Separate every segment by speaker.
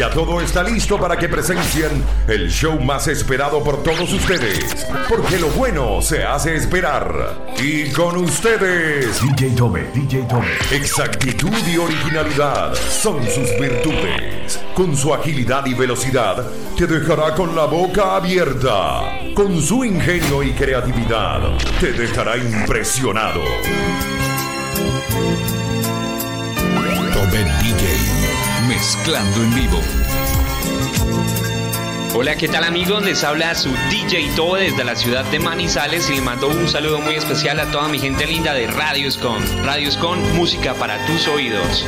Speaker 1: Ya todo está listo para que presencien el show más esperado por todos ustedes. Porque lo bueno se hace esperar. Y con ustedes,
Speaker 2: DJ Tome, DJ Tome.
Speaker 1: exactitud y originalidad son sus virtudes. Con su agilidad y velocidad, te dejará con la boca abierta. Con su ingenio y creatividad, te dejará impresionado.
Speaker 3: Tome DJ, mezclando en vivo.
Speaker 4: Hola, ¿qué tal amigos? Les habla su DJ Toe desde la ciudad de Manizales y le mando un saludo muy especial a toda mi gente linda de Radios Con. Radios Con, música para tus oídos.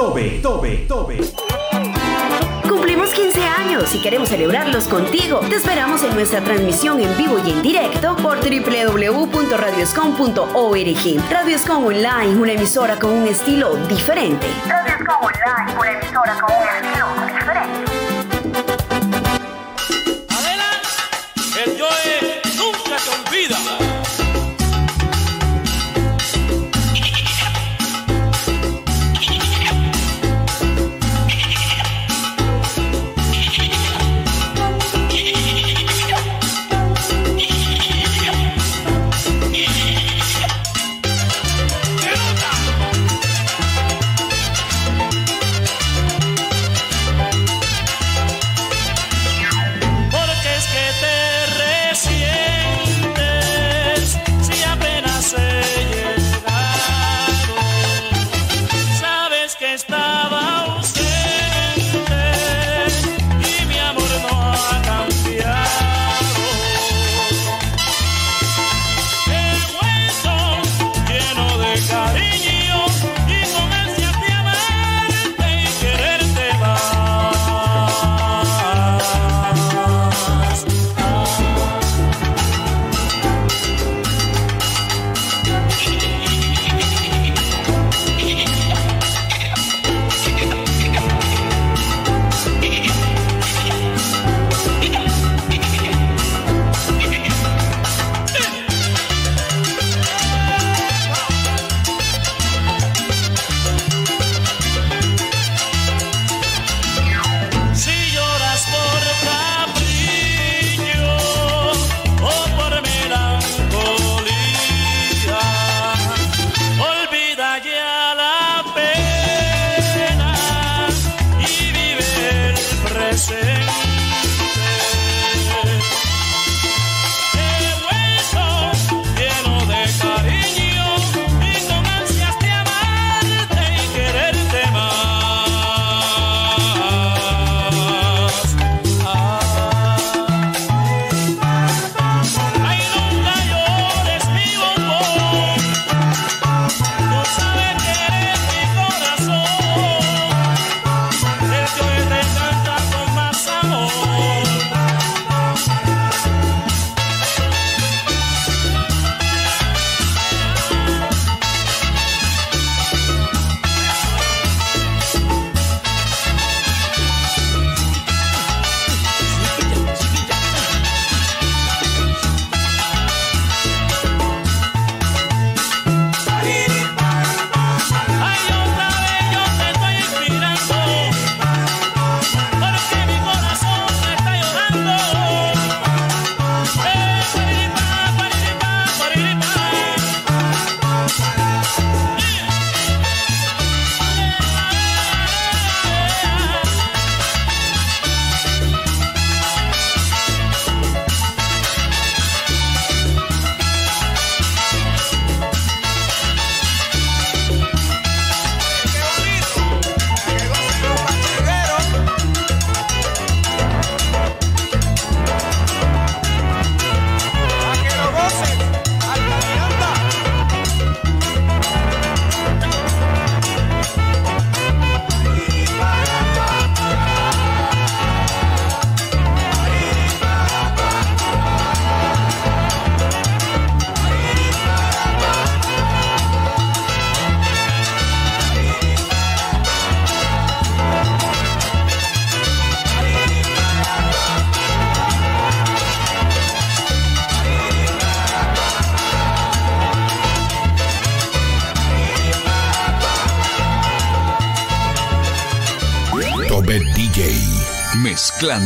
Speaker 2: Tobe, Tobe, Tobe.
Speaker 5: Cumplimos 15 años y queremos celebrarlos contigo. Te esperamos en nuestra transmisión en vivo y en directo por www.radioscom.org. Radioscom Online, una emisora con un estilo diferente.
Speaker 6: Radioscom Online,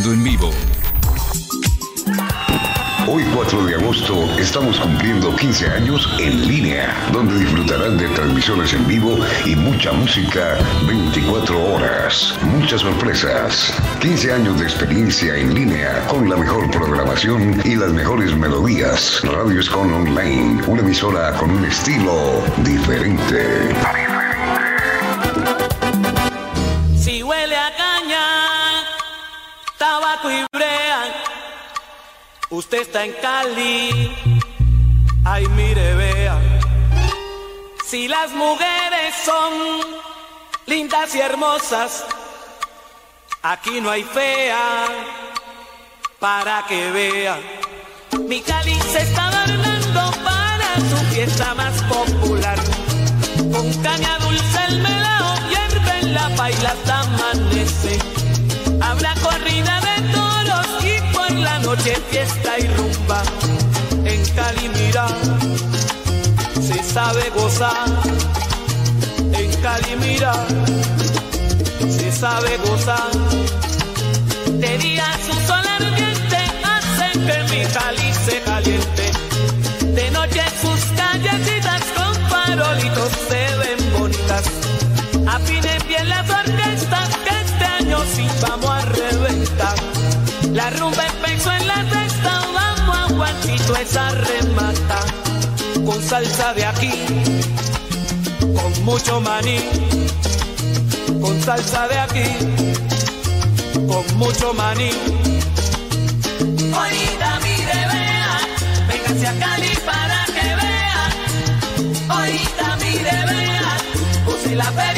Speaker 3: En vivo.
Speaker 7: Hoy 4 de agosto estamos cumpliendo 15 años en línea, donde disfrutarán de transmisiones en vivo y mucha música 24 horas. Muchas sorpresas. 15 años de experiencia en línea con la mejor programación y las mejores melodías. Radio Escon Online, una emisora con un estilo diferente.
Speaker 8: Usted está en Cali. Ay, mire, vea. Si las mujeres son lindas y hermosas, aquí no hay fea para que vea. Mi Cali se está adornando para su fiesta más popular. Con caña dulce el melao hierve en la paila hasta amanece. Habrá corrida de la noche fiesta y rumba. En Cali mira, se sabe gozar. En Cali mira, se sabe gozar. De día su sol ardiente hace que mi Cali se caliente. De noche sus callecitas con farolitos se ven bonitas. Afinen bien las orquestas que este año sí vamos a Esa remata. Con salsa de aquí, con mucho maní. Con salsa de aquí, con mucho maní. Oída, mire, vea, véngase a Cali para que vea. Oída, mire, vea, use la feria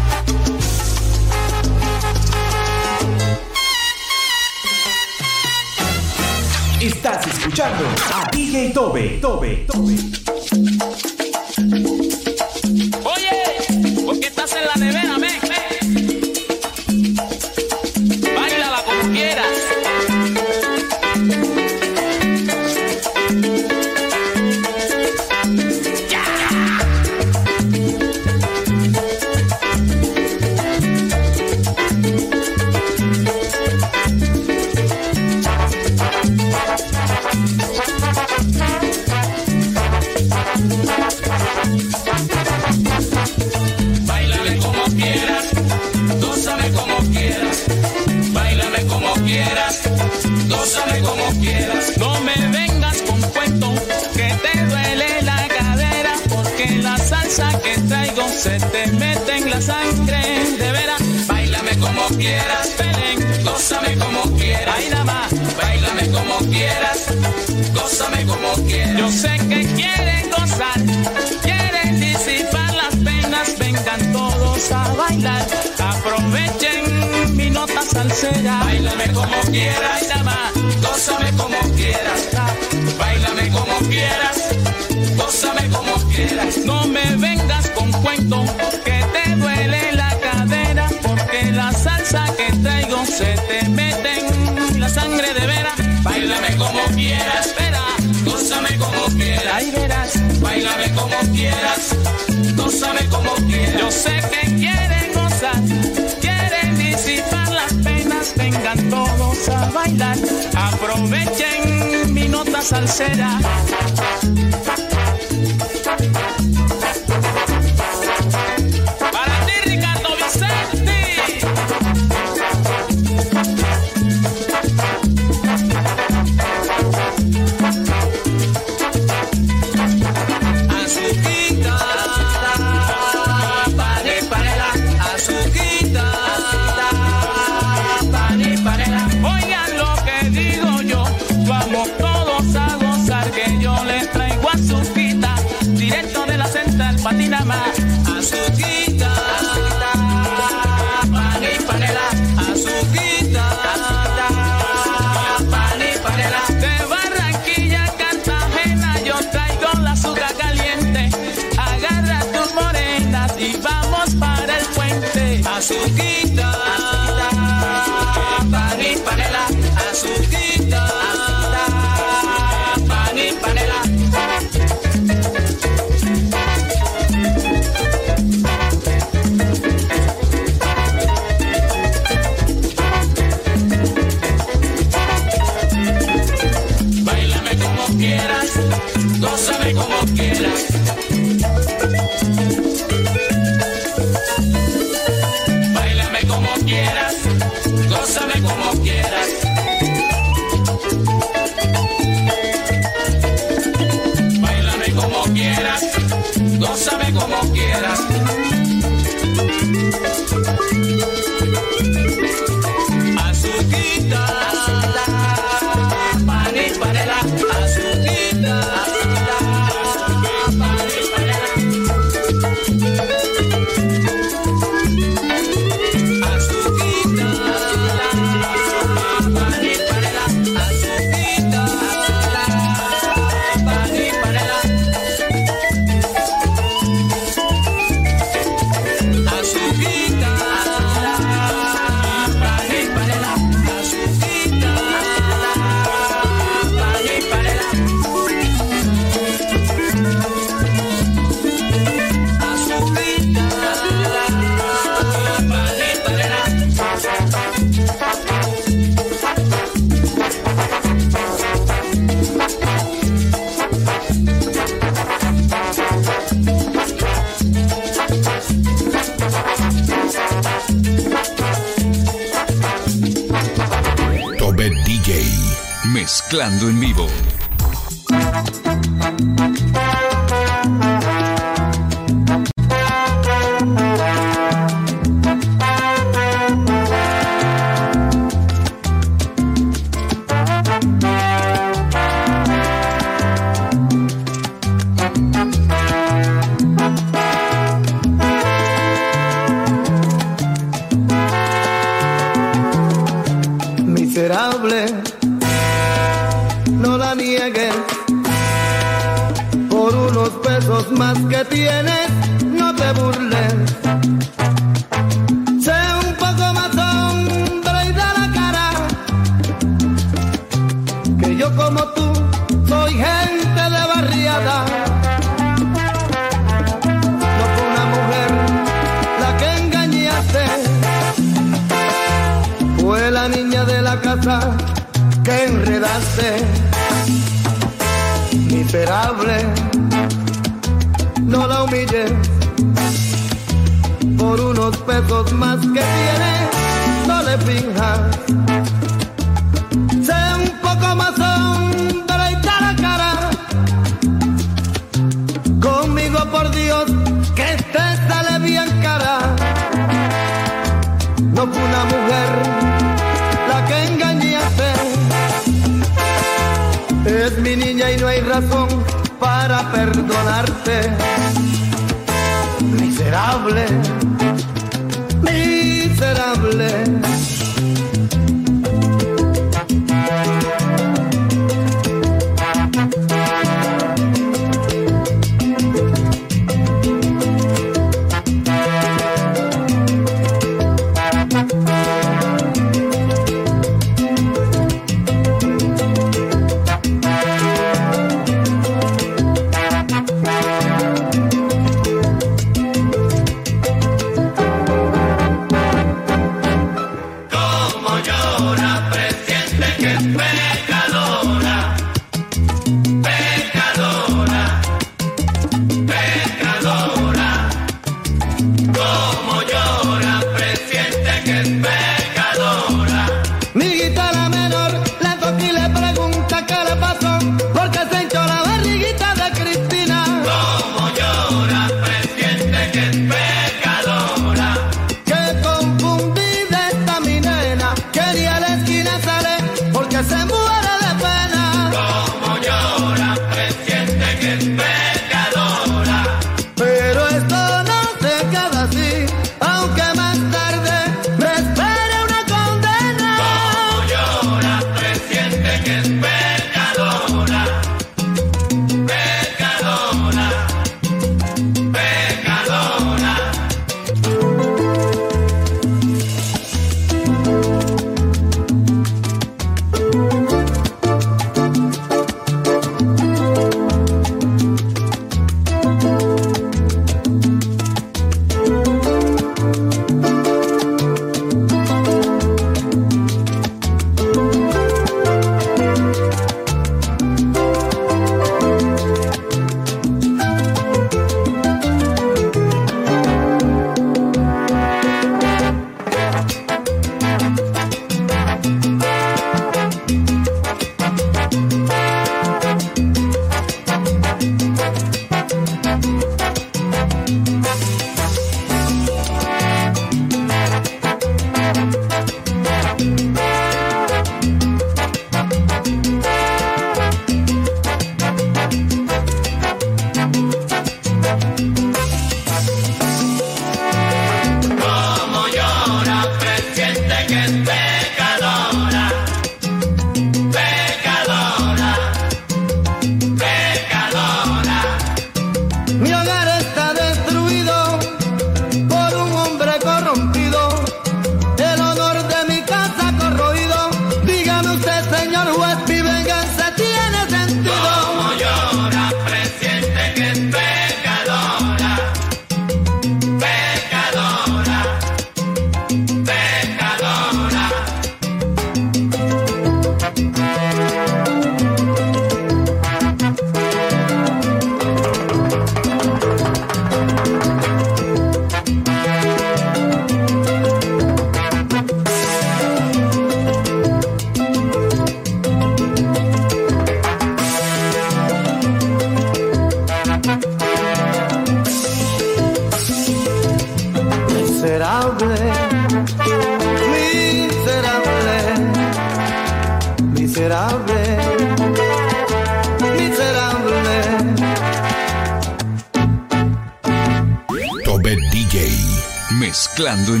Speaker 3: Mezclando en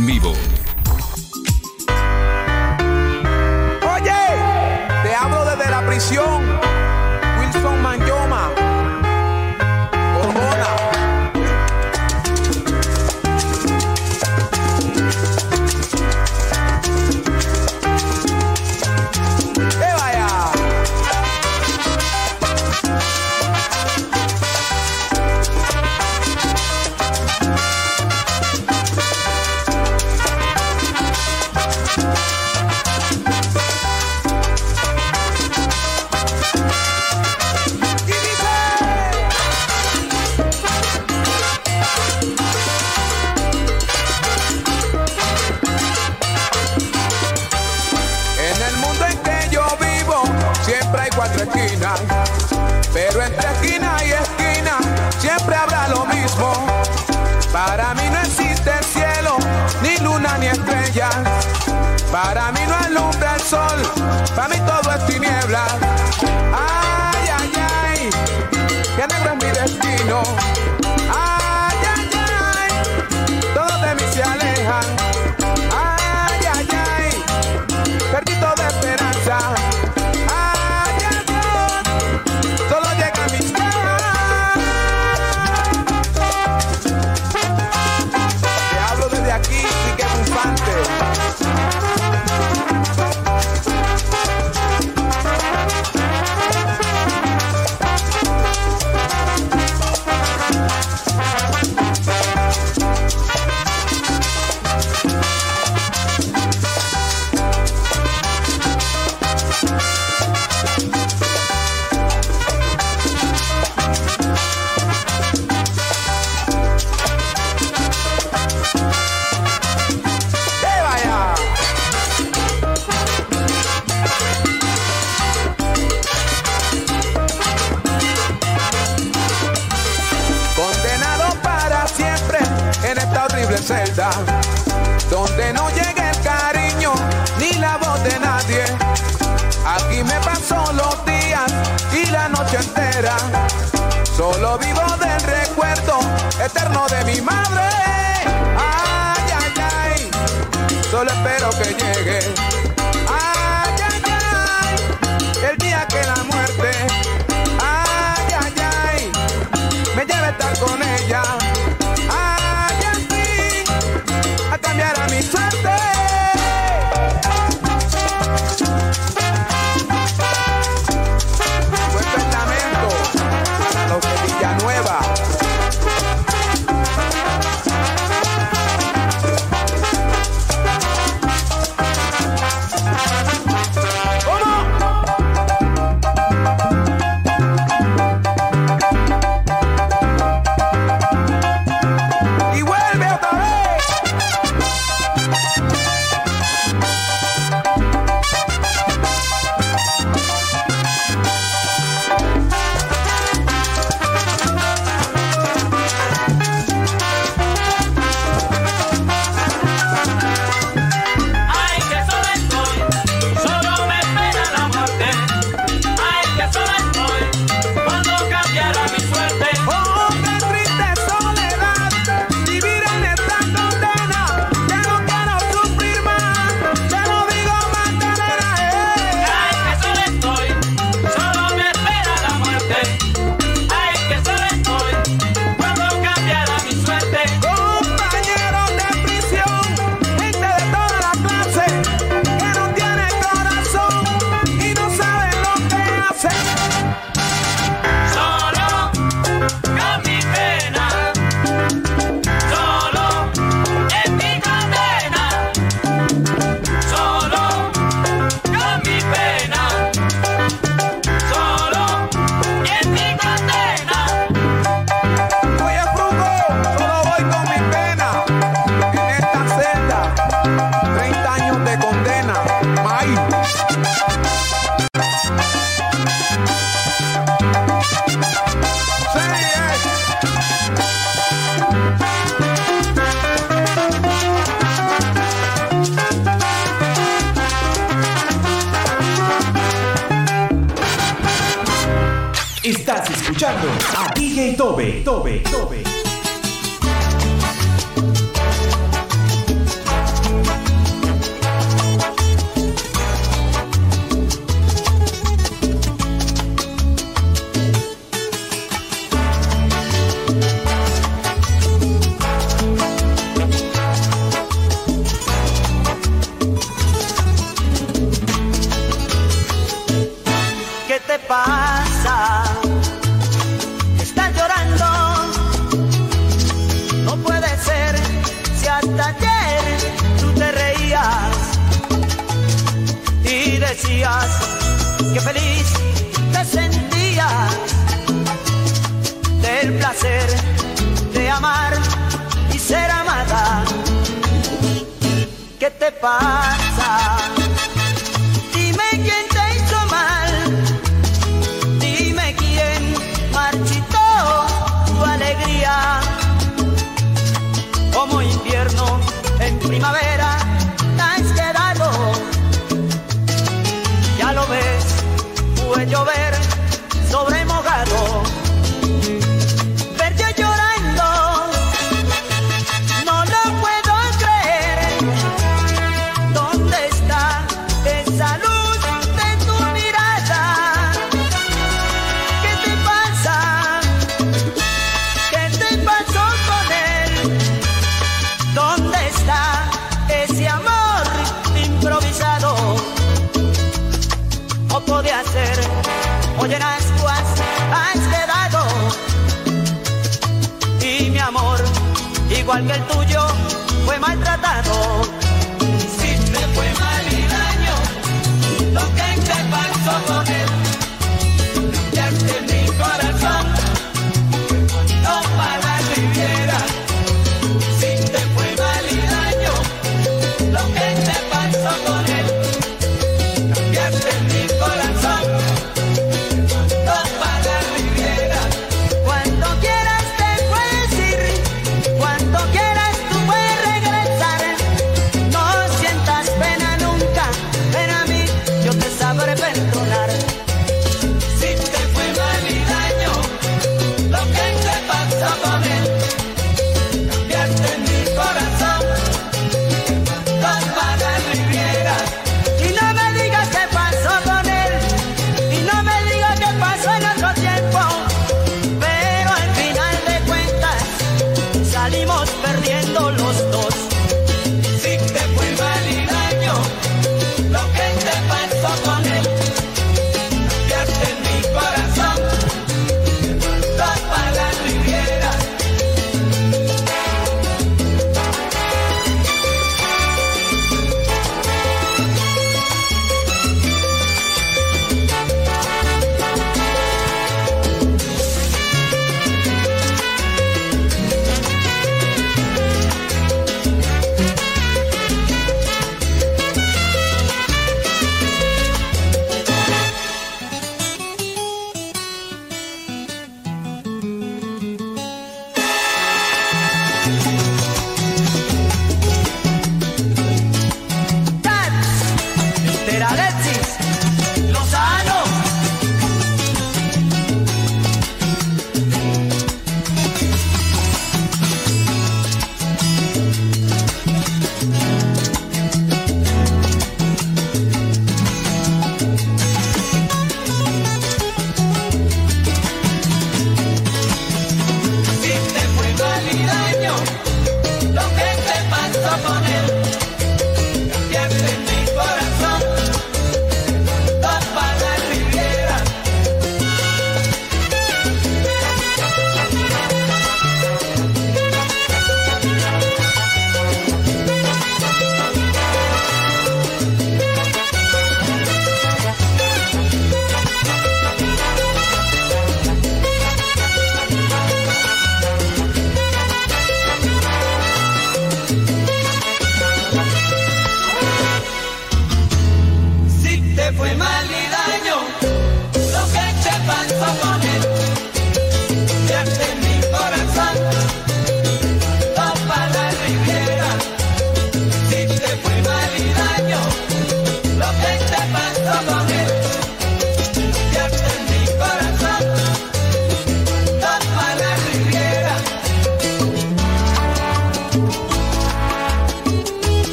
Speaker 2: Tobe,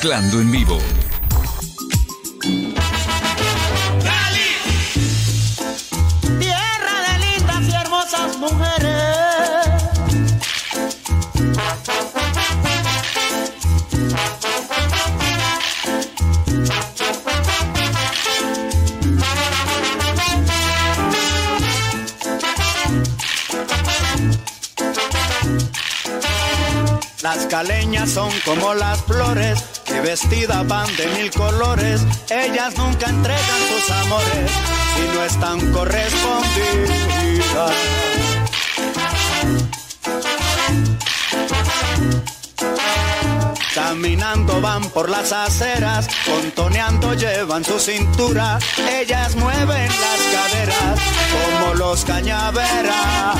Speaker 9: Mezclando en vivo.
Speaker 10: por las aceras, contoneando llevan su cintura, ellas mueven las caderas como los cañaverales.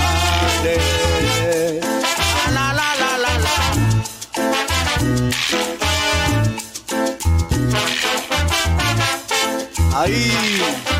Speaker 10: Ahí.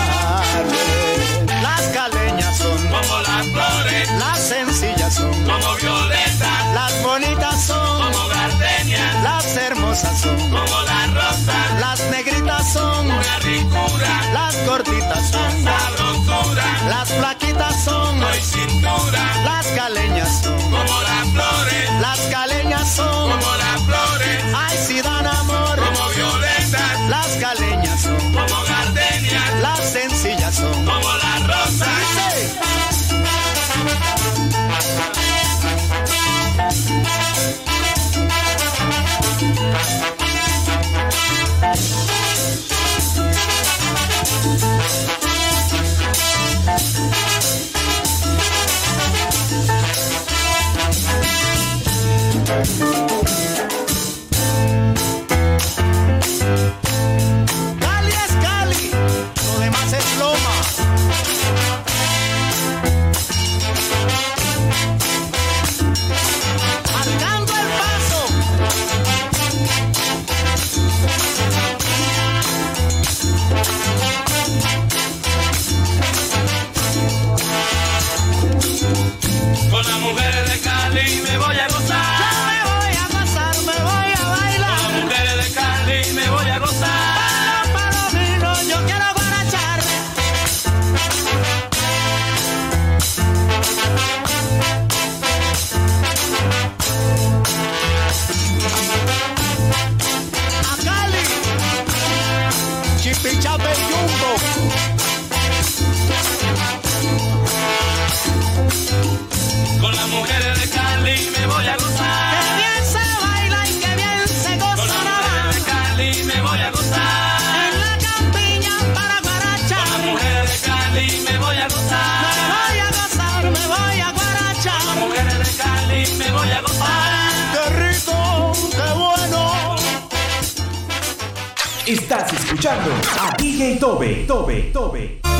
Speaker 10: Las gorditas son
Speaker 6: sabrosuras.
Speaker 10: Las flaquitas son
Speaker 6: no hay cintura.
Speaker 10: Las caleñas son
Speaker 6: como las flores.
Speaker 10: Las caleñas son
Speaker 6: como las flores.
Speaker 10: Ay, si
Speaker 9: escuchando a DJ Tobe, Tobe, Tobe.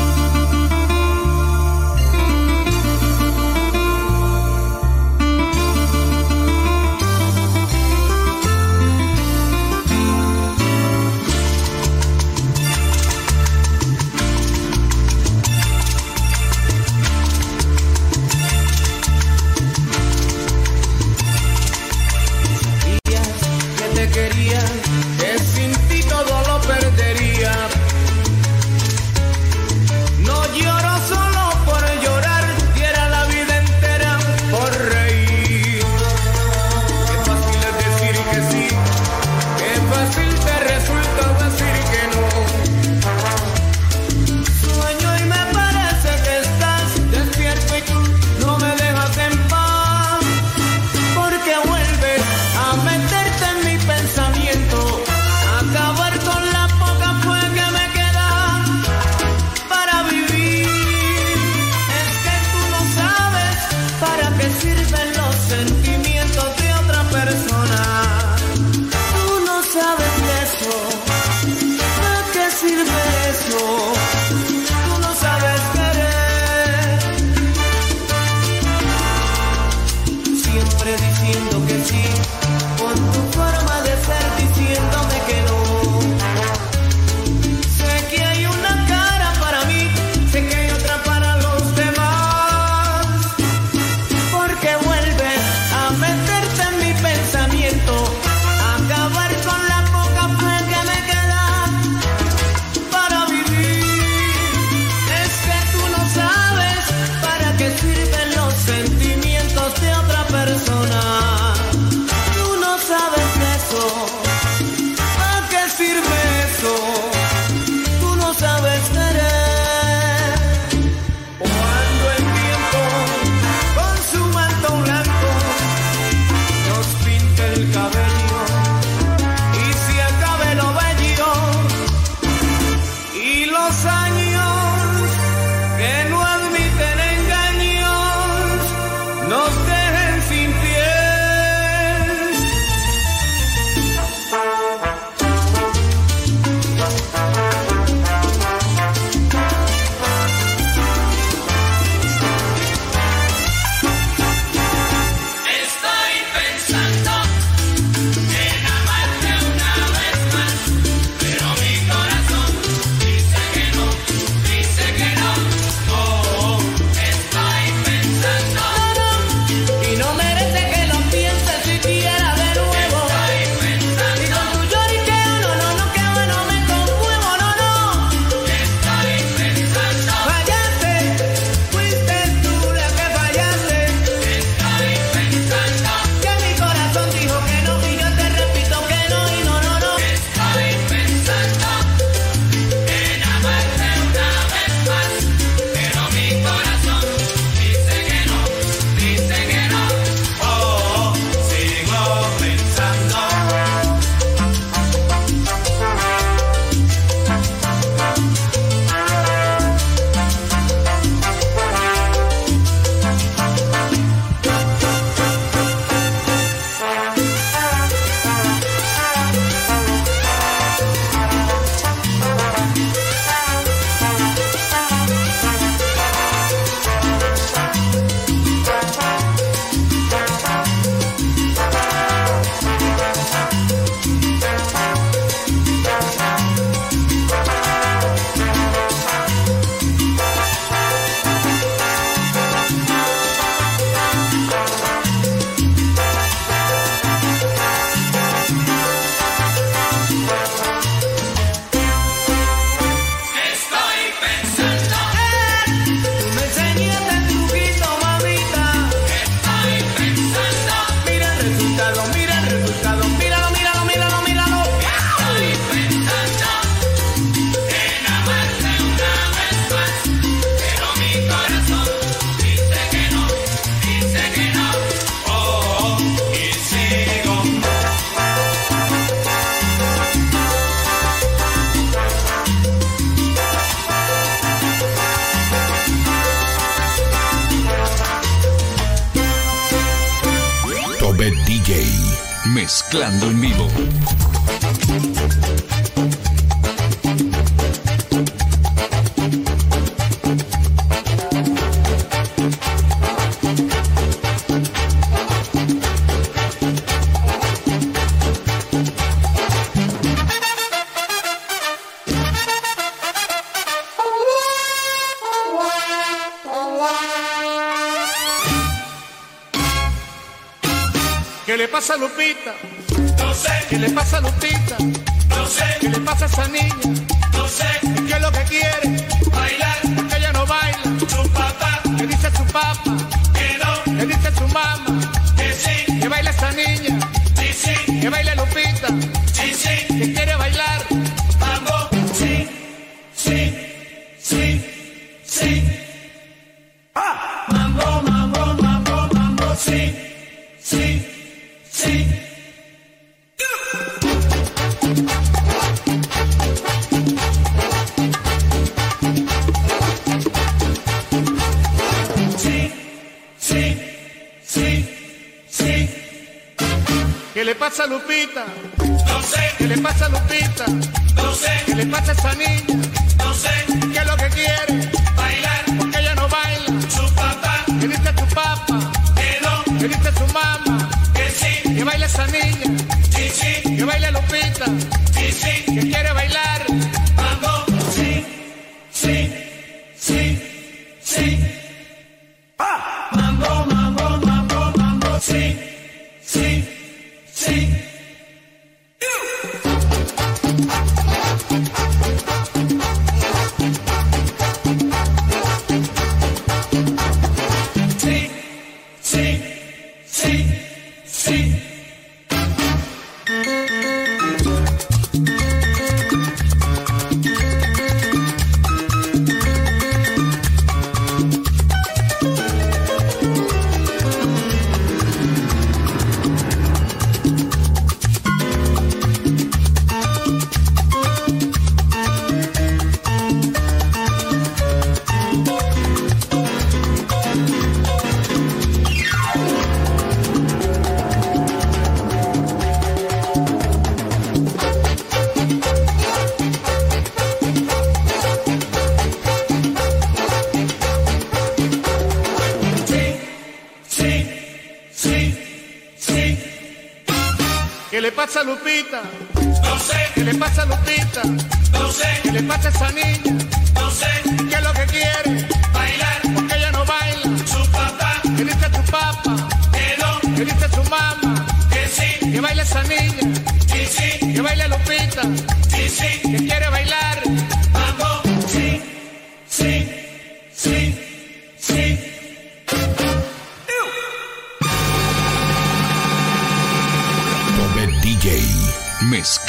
Speaker 11: ¿Qué le pasa a Lupita? No sé. ¿Qué le pasa a Lupita? No sé. ¿Qué le pasa a esa niña? No sé. ¿Qué es lo que quiere? Bailar. Porque ella no baila. Su papá. ¿Qué dice su papá? Que no. ¿Qué dice su mamá? Que sí. ¿Que baila esa niña? Sí, sí. ¿Que baila Lupita? Sí, sí. ¿Que quiere bailar? Pasa a Lupita? No sé. ¿Qué le pasa a Lupita? No sé. ¿Qué le pasa a esa niña? No sé. ¿Qué es lo que quiere? Bailar. Porque ella no baila. Su papá. ¿Qué dice su papá? Que no. ¿Qué dice su mamá? Que sí. ¿Que baila esa niña? Sí, sí. ¿Que baila Lupita? Sí, sí.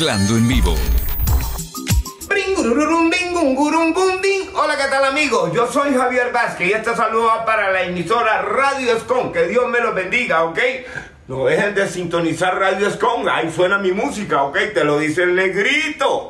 Speaker 3: Mezclando en vivo.
Speaker 12: Hola, ¿qué tal amigos? Yo soy Javier Vázquez y este saludo para la emisora Radio Escon. Que Dios me los bendiga, ¿ok? No dejen de sintonizar Radio Escon. Ahí suena mi música, ¿ok? Te lo dice el negrito.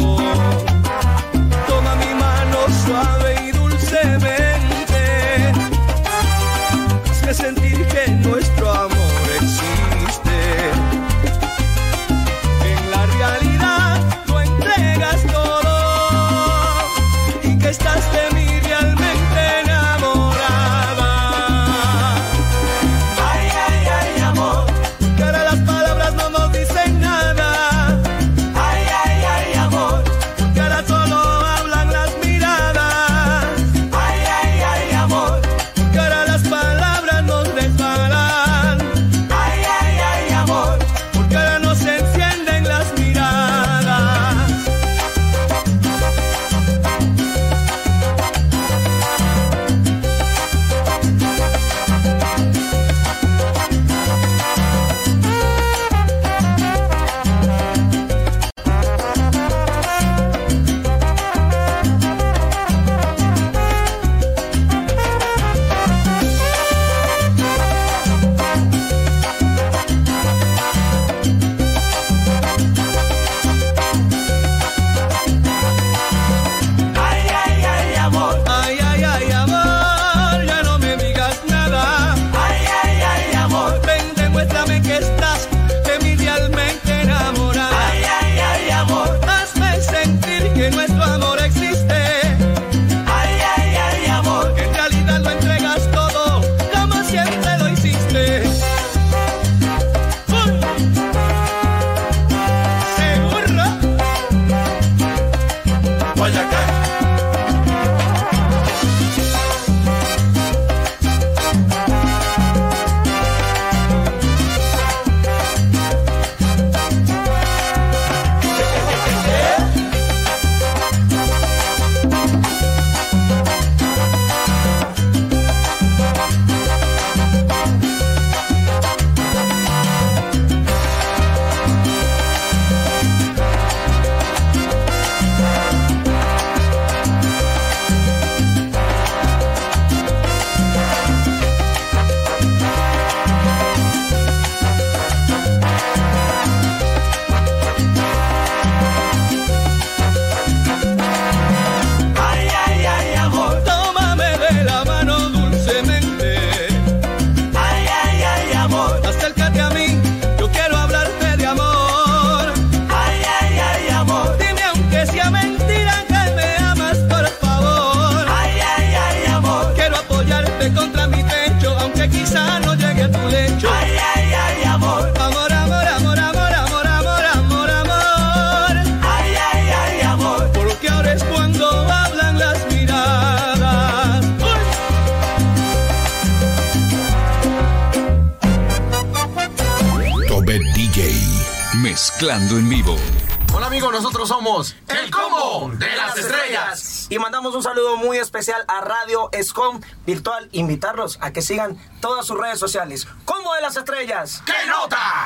Speaker 13: Virtual. Invitarlos a que sigan todas sus redes sociales. Combo de las Estrellas.
Speaker 14: ¡Qué nota!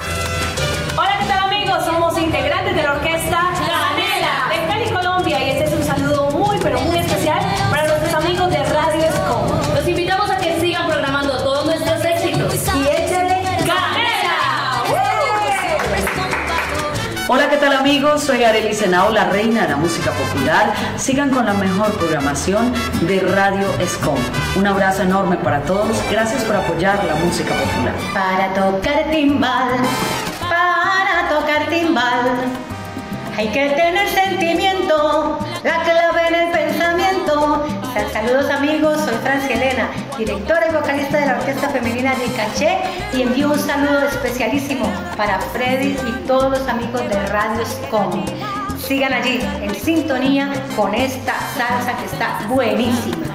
Speaker 15: Hola, ¿qué tal amigos? Somos integrantes de la orquesta Canela de Cali, Colombia. Y este es un saludo muy, pero muy especial
Speaker 16: Hola, ¿qué tal amigos? Soy Arely Senao, la reina de la música popular. Sigan con la mejor programación de Radio Escom. Un abrazo enorme para todos. Gracias por apoyar la música popular.
Speaker 17: Para tocar timbal, para tocar timbal, hay que tener sentimiento, la clave en el pensamiento. Saludos amigos, soy Francia Elena, directora y vocalista de la Orquesta Femenina de Caché y envío un saludo especialísimo para Freddy y todos los amigos de Radio Scom. Sigan allí en sintonía con esta salsa que está buenísima.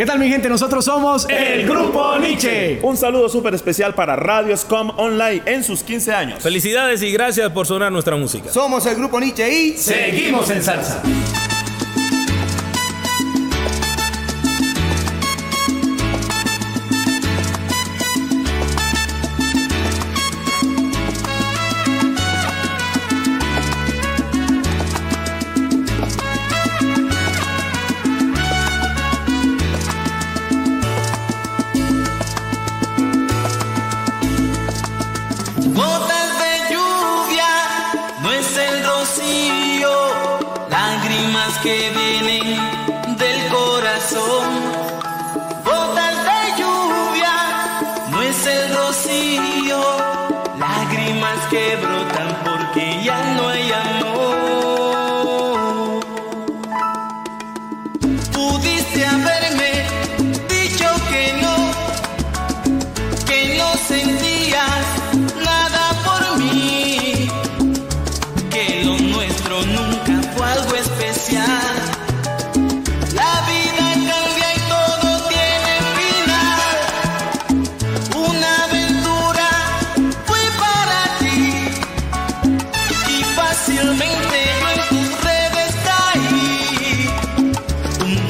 Speaker 18: ¿Qué tal mi gente? Nosotros somos
Speaker 19: el Grupo Nietzsche. Un saludo súper especial para Radio Scom Online en sus 15 años.
Speaker 20: Felicidades y gracias por sonar nuestra música.
Speaker 18: Somos el Grupo Nietzsche y
Speaker 21: seguimos en salsa.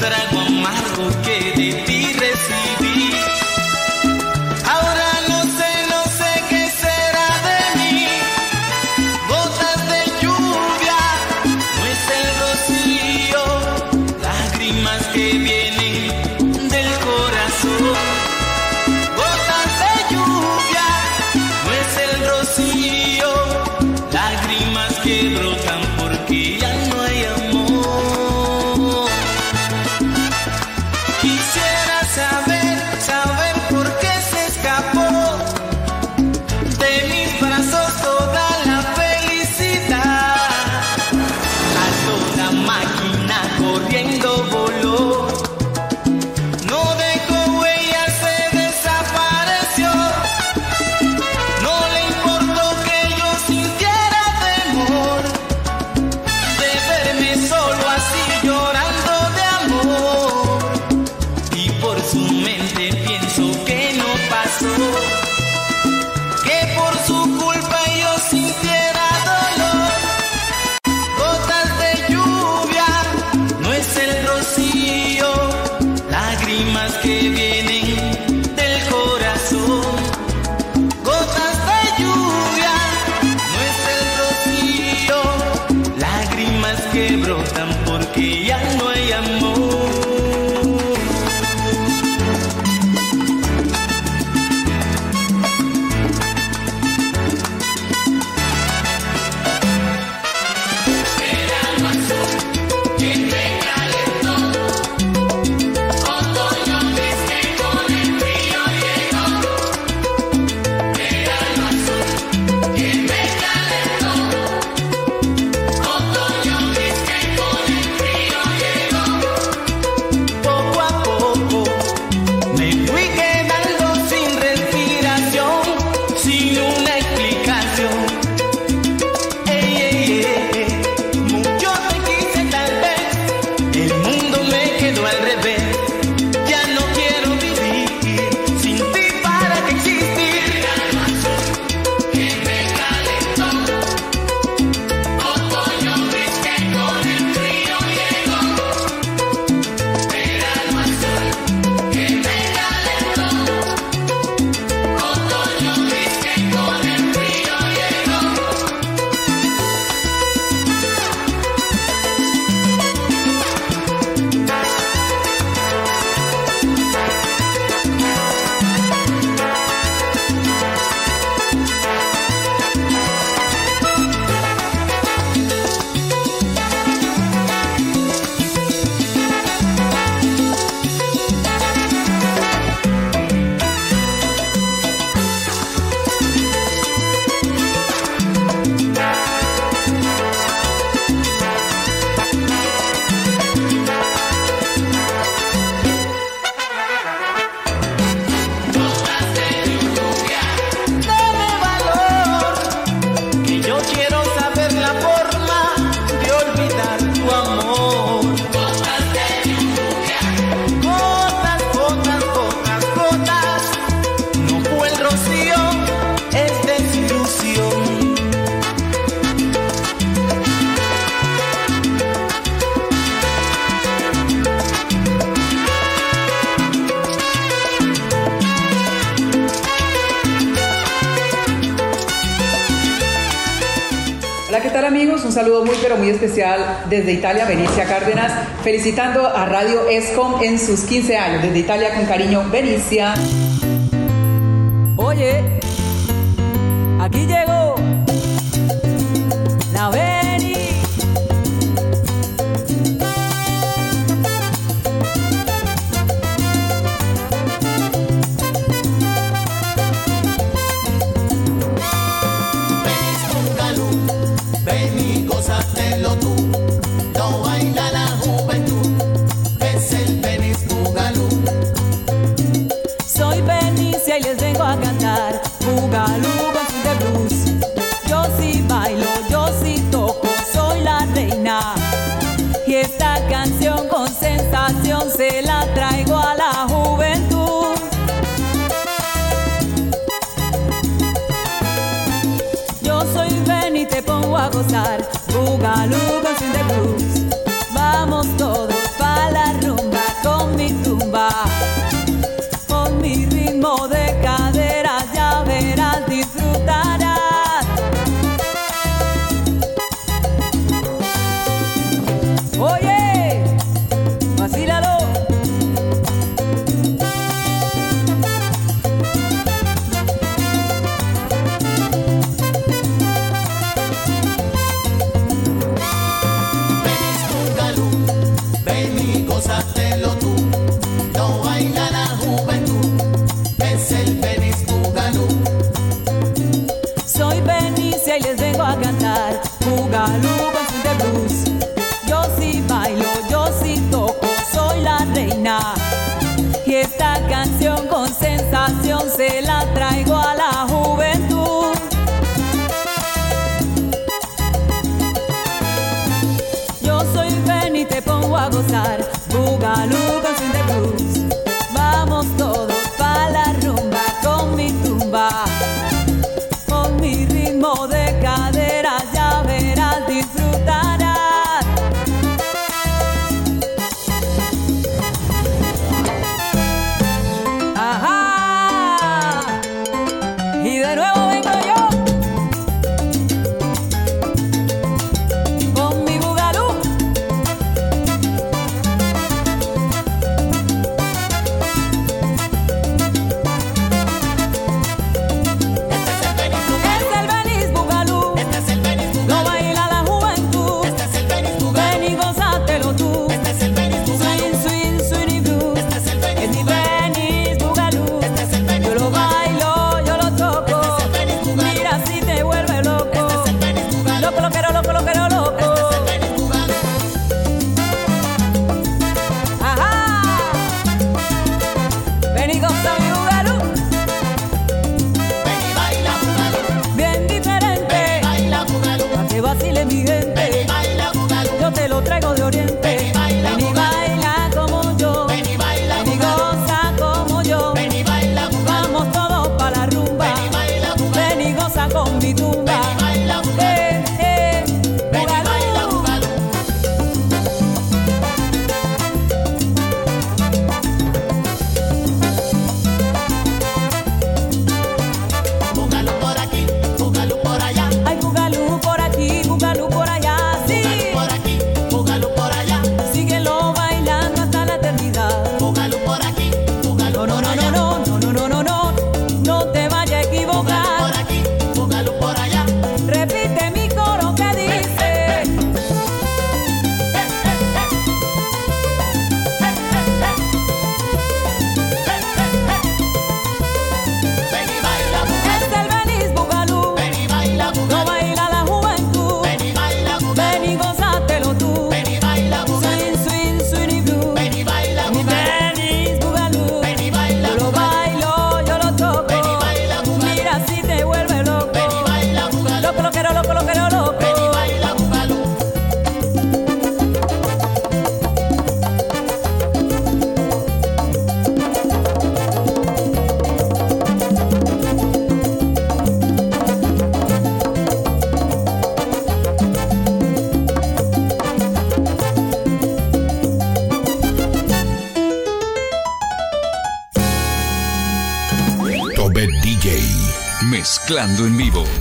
Speaker 22: that I.
Speaker 23: Hola, ¿qué tal amigos? Un saludo muy pero muy especial desde Italia, Benicia Cárdenas, felicitando a Radio ESCOM en sus 15 años. Desde Italia con cariño, Benicia.
Speaker 24: Oye, aquí llegó la
Speaker 25: vez. Maluco
Speaker 3: sin debut. mezclando en vivo.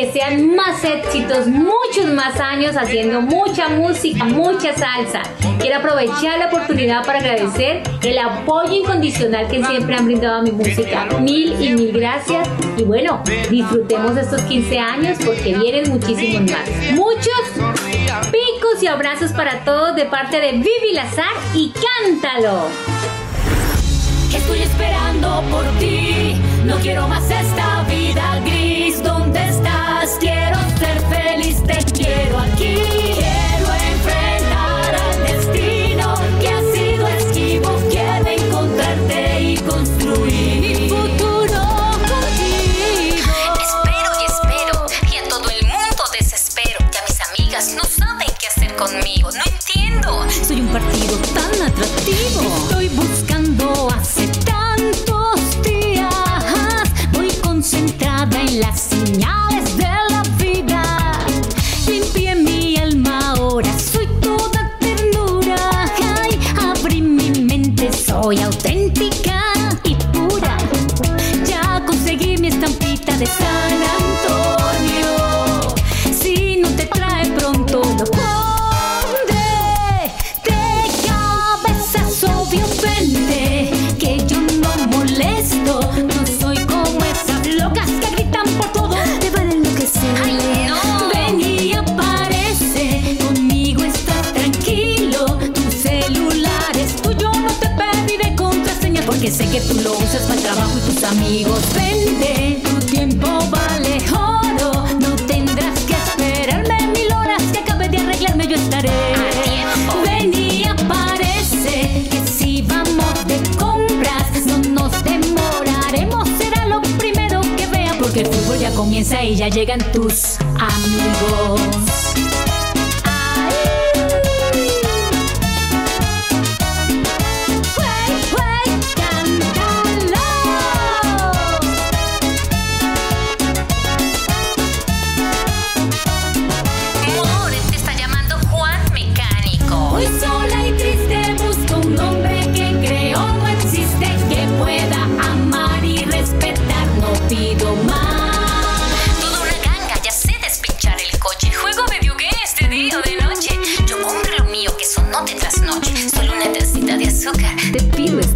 Speaker 26: que sean más éxitos, muchos más años haciendo mucha música, mucha salsa. Quiero aprovechar la oportunidad para agradecer el apoyo incondicional que siempre han brindado a mi música. Mil y mil gracias. Y bueno, disfrutemos estos 15 años porque vienen muchísimos más. Muchos picos y abrazos para todos de parte de Vivi Lazar y cántalo.
Speaker 25: Estoy esperando por ti, no quiero más esta vida gris dónde estás, quiero ser feliz, te quiero aquí. porque el fútbol ya comienza y ya llegan tus amigos.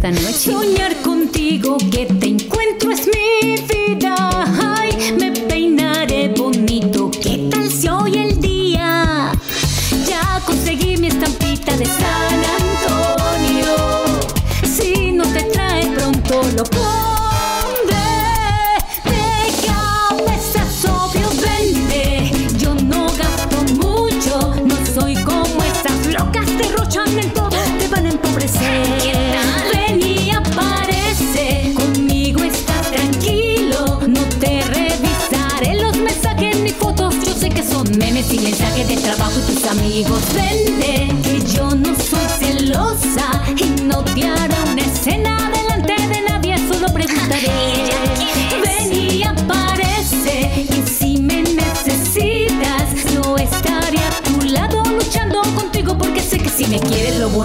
Speaker 25: esta noche. Soñar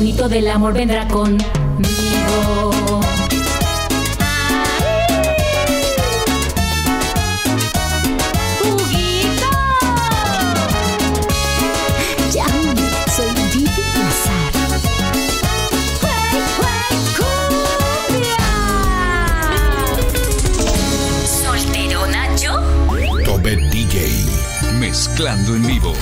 Speaker 25: El juguito del amor vendrá conmigo. ¡Arí! ¡Juguito! Ya, soy un jefe de pensar. ¡Wey,
Speaker 27: ¿Soltero, Nacho?
Speaker 3: Tobet DJ. Mezclando en vivo.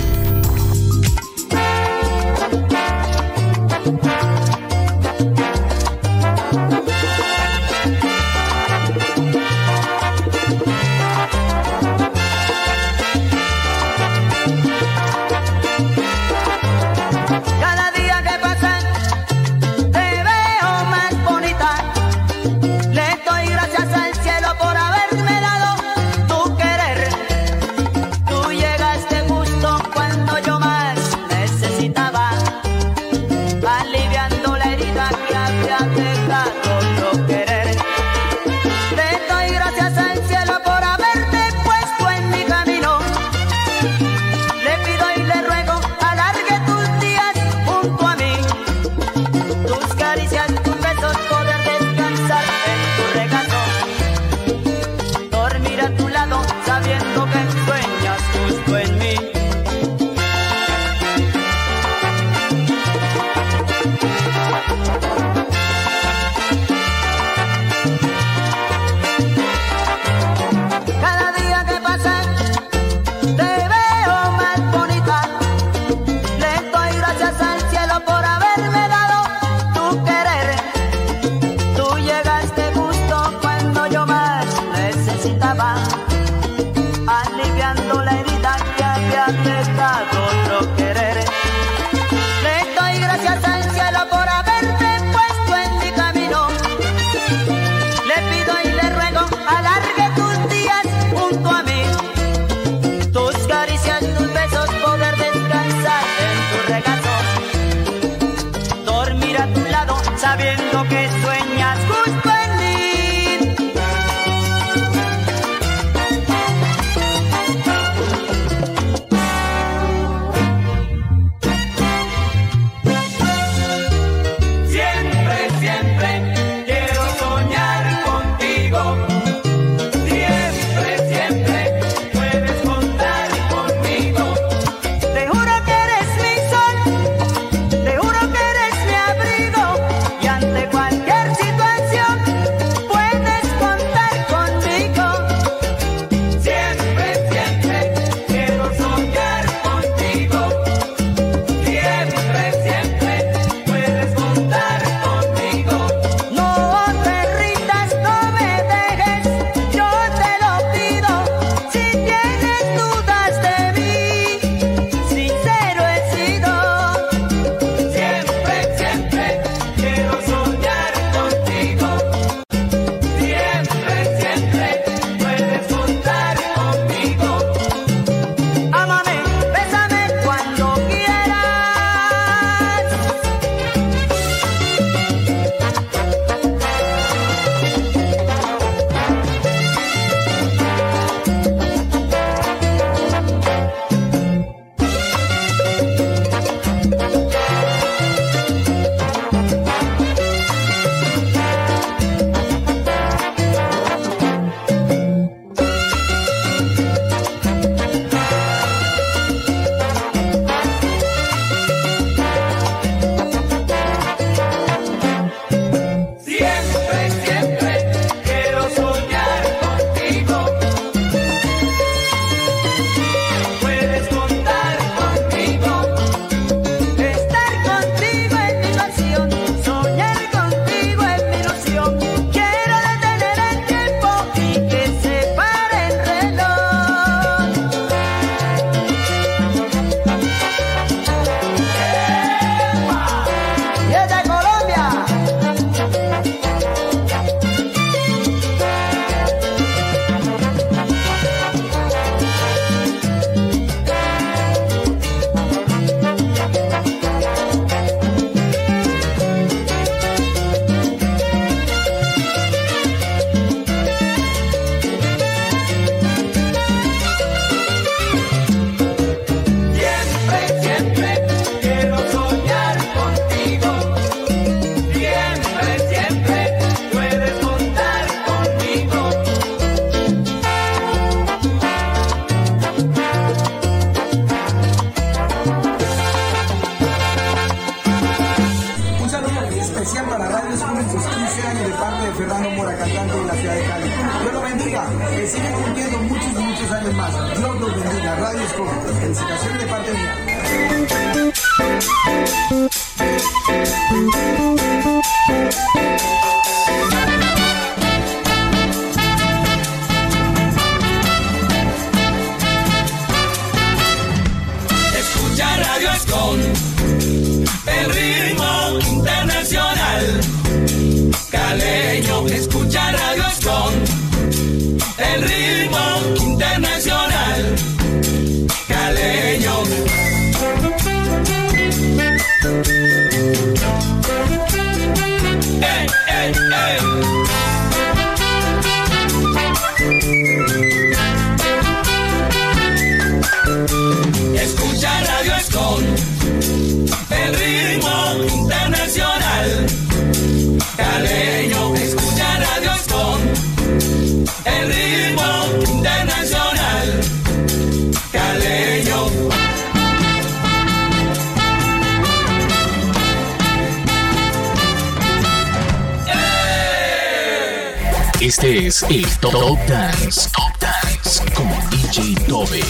Speaker 28: Este es el Top Dance, Top Dance, como DJ Dove.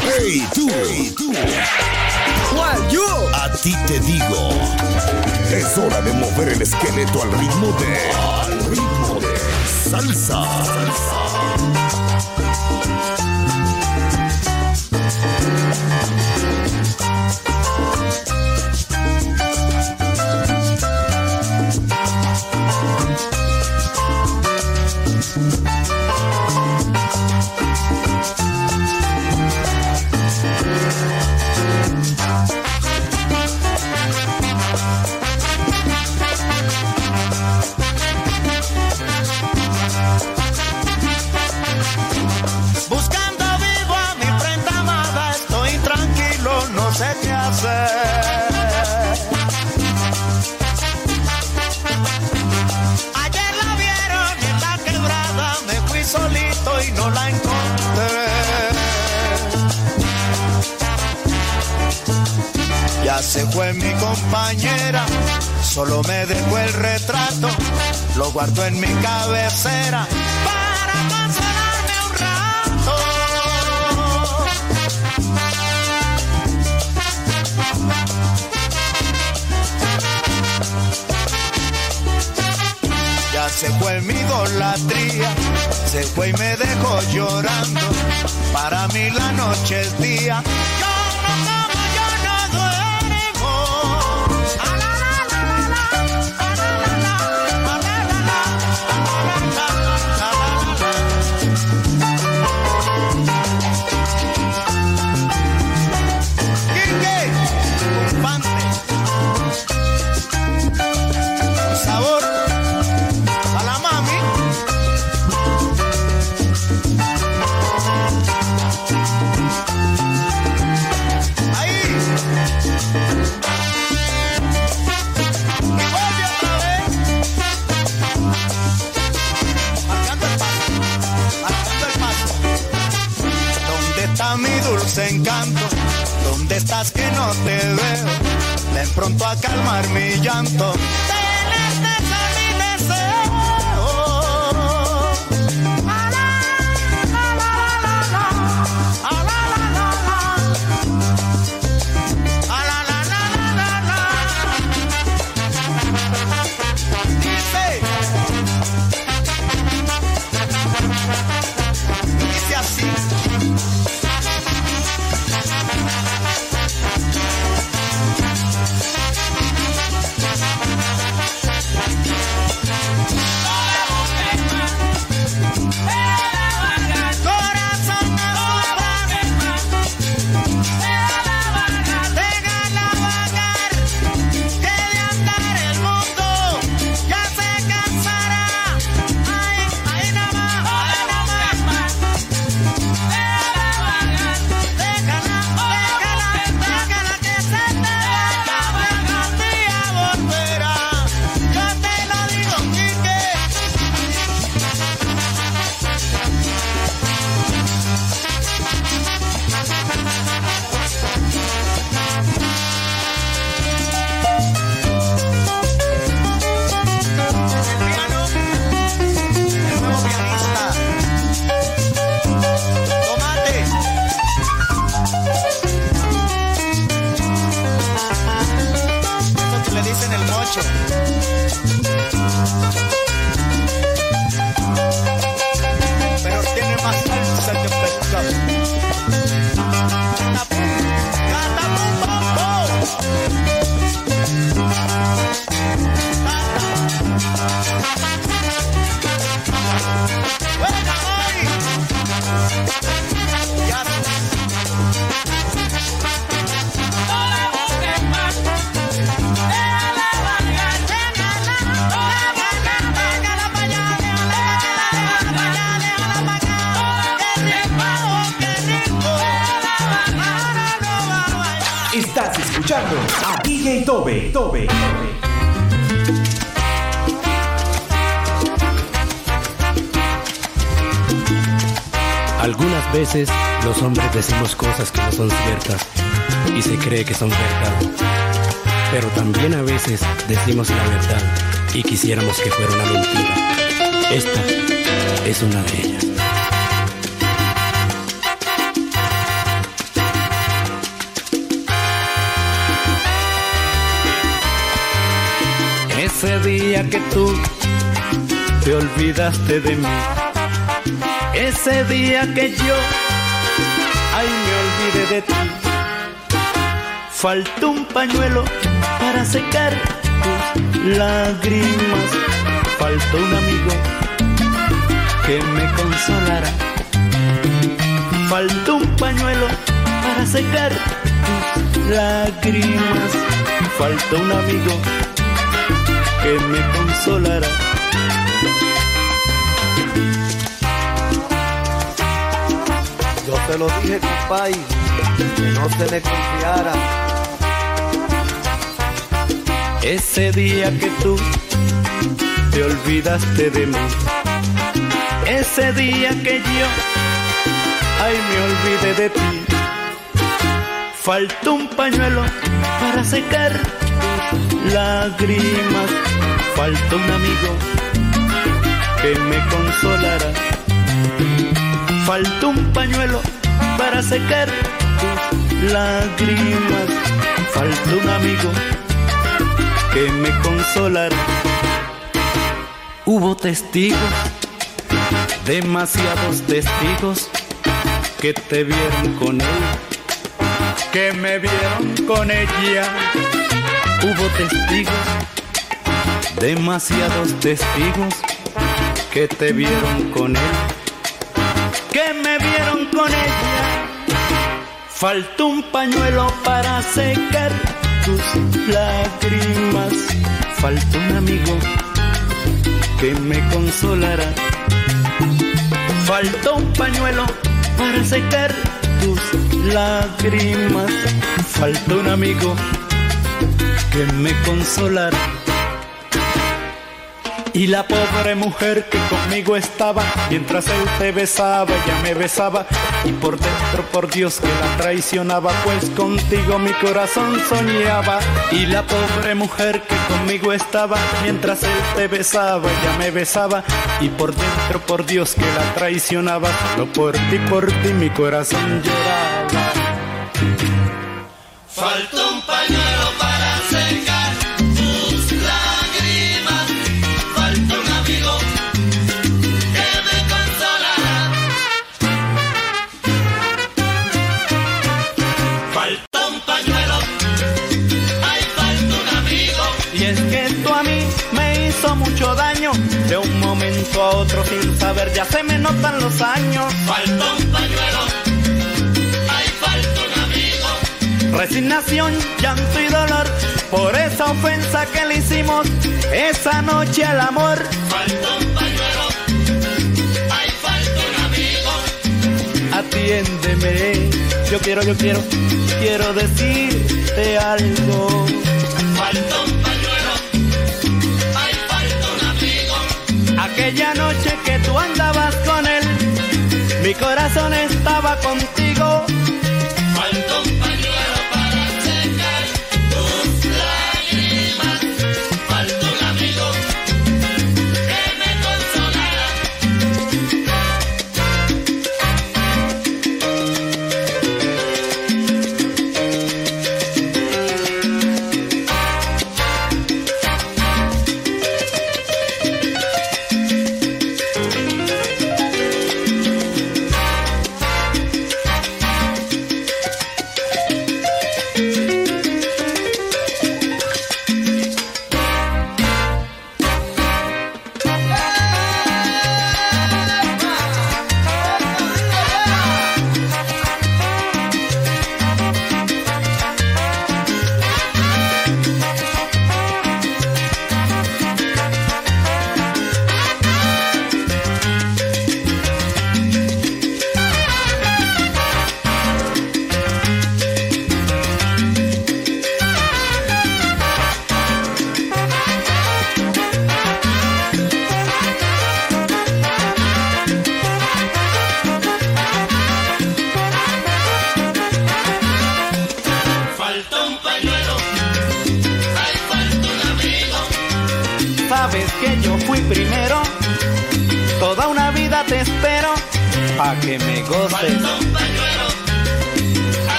Speaker 1: Hey tú, hey, tú. ¿Cuál yo? A ti te digo, es hora de mover el esqueleto al ritmo de, al ritmo de salsa, salsa.
Speaker 10: En mi cabecera para consolarme un rato. Ya se fue mi idolatría, se fue y me dejó llorando. Para mí la noche es día.
Speaker 29: Cree que son verdad. Pero también a veces decimos la verdad y quisiéramos que fuera una mentira. Esta es una de ellas.
Speaker 10: Ese día que tú te olvidaste de mí. Ese día que yo, ay, me olvidé de ti. Faltó un pañuelo para secar tus lágrimas. Faltó un amigo que me consolara. Faltó un pañuelo para secar tus lágrimas. Faltó un amigo que me consolará.
Speaker 22: Yo
Speaker 30: te lo dije, compay, que no se me confiara.
Speaker 22: Ese día que tú te olvidaste de mí. Ese día que yo, ay, me olvidé de ti. Faltó un pañuelo para secar lágrimas. Faltó un amigo que me consolara. Faltó un pañuelo para secar lágrimas. Faltó un amigo que me consolara. Hubo testigos, demasiados testigos que te vieron con él, que me vieron con ella. Hubo testigos, demasiados testigos que te vieron con él, que me vieron con ella. Faltó un pañuelo para secar tus lágrimas. Faltó un amigo que me consolara. Faltó un pañuelo para secar tus lágrimas. Faltó un amigo que me consolara. Y la pobre mujer que conmigo estaba, mientras él te besaba, ella me besaba. Y por dentro, por Dios, que la traicionaba, pues contigo mi corazón soñaba. Y la pobre mujer que conmigo estaba, mientras él te besaba, ella me besaba. Y por dentro, por Dios, que la traicionaba. Solo por ti, por ti, mi corazón lloraba.
Speaker 25: Faltó un pañuelo
Speaker 22: momento a otro sin saber ya se me notan los años.
Speaker 25: Faltó un pañuelo. Ay, faltó un amigo.
Speaker 22: Resignación, llanto y dolor por esa ofensa que le hicimos esa noche al amor.
Speaker 25: Faltó un pañuelo. Ay, faltó un amigo.
Speaker 22: Atiéndeme, yo quiero, yo quiero, quiero decirte algo. Aquella noche que tú andabas con él, mi corazón estaba contigo.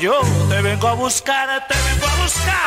Speaker 22: yo te
Speaker 6: vengo a buscar, te vengo a buscar.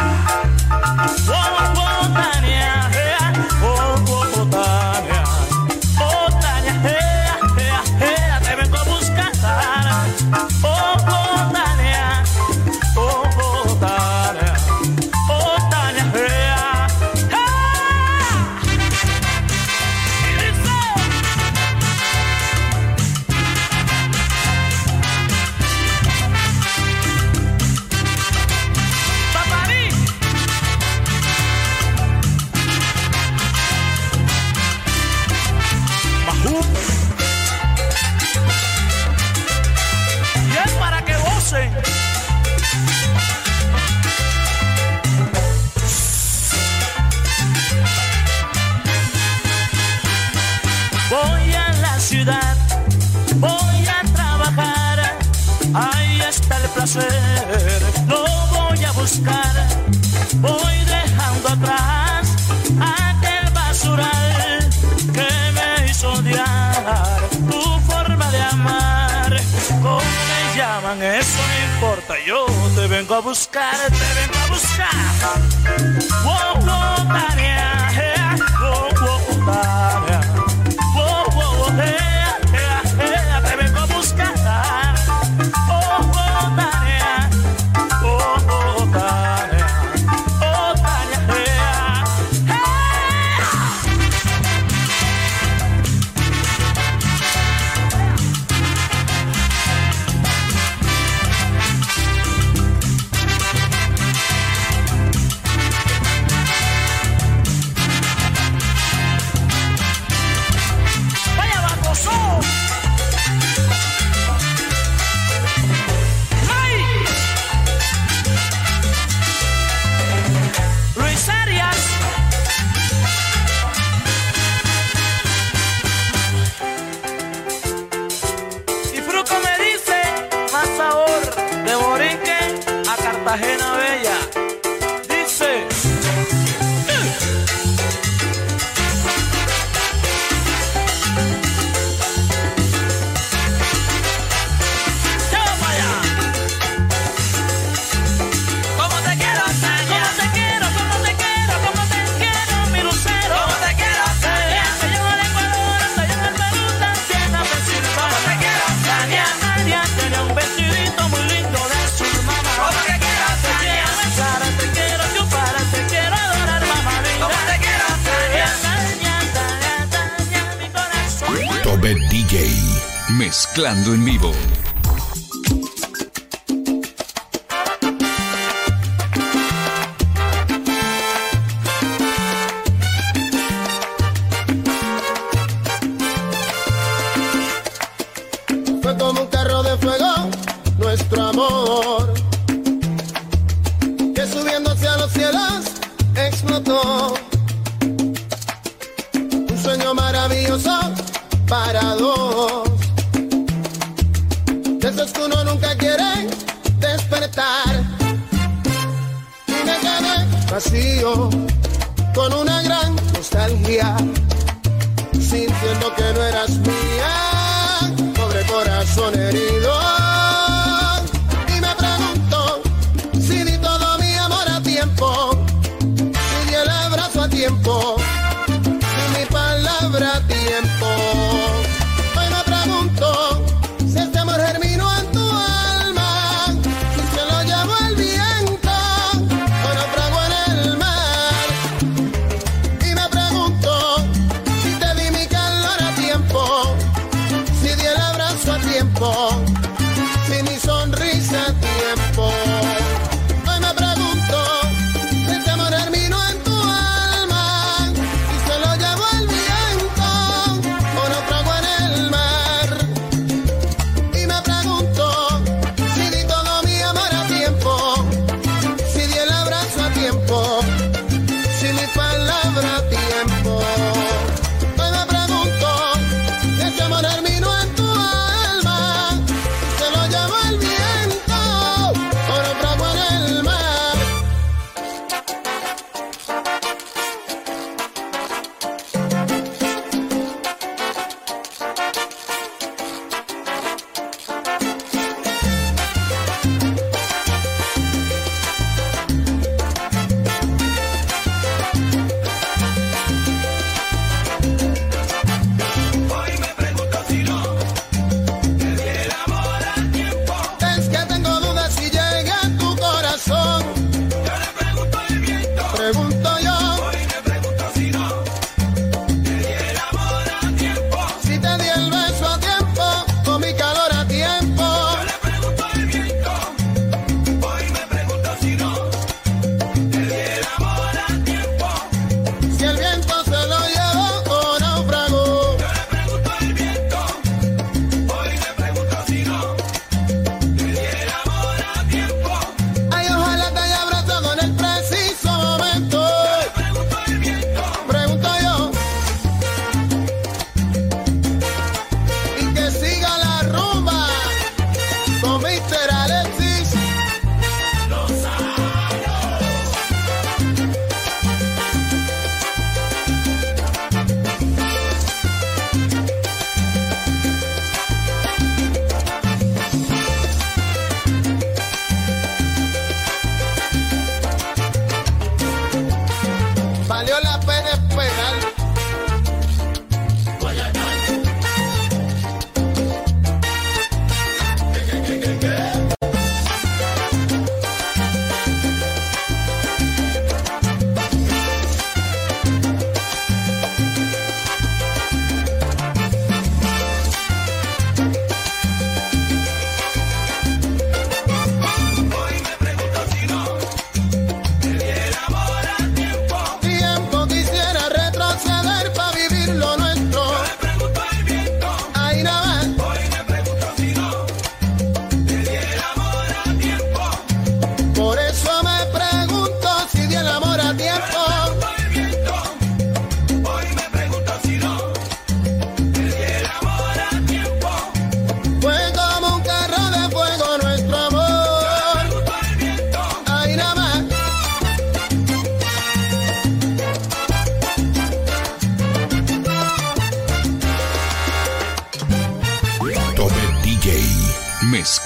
Speaker 6: vengo a buscar, te vengo a buscar. Wow, wow,
Speaker 30: tarea. explotó. Un sueño maravilloso para dos. De esos que uno nunca quiere despertar. Y Me quedé vacío con una gran nostalgia. Sintiendo que no eras mía, pobre corazón herido.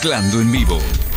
Speaker 6: Mezclando en vivo.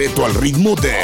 Speaker 7: Esqueleto al ritmo de.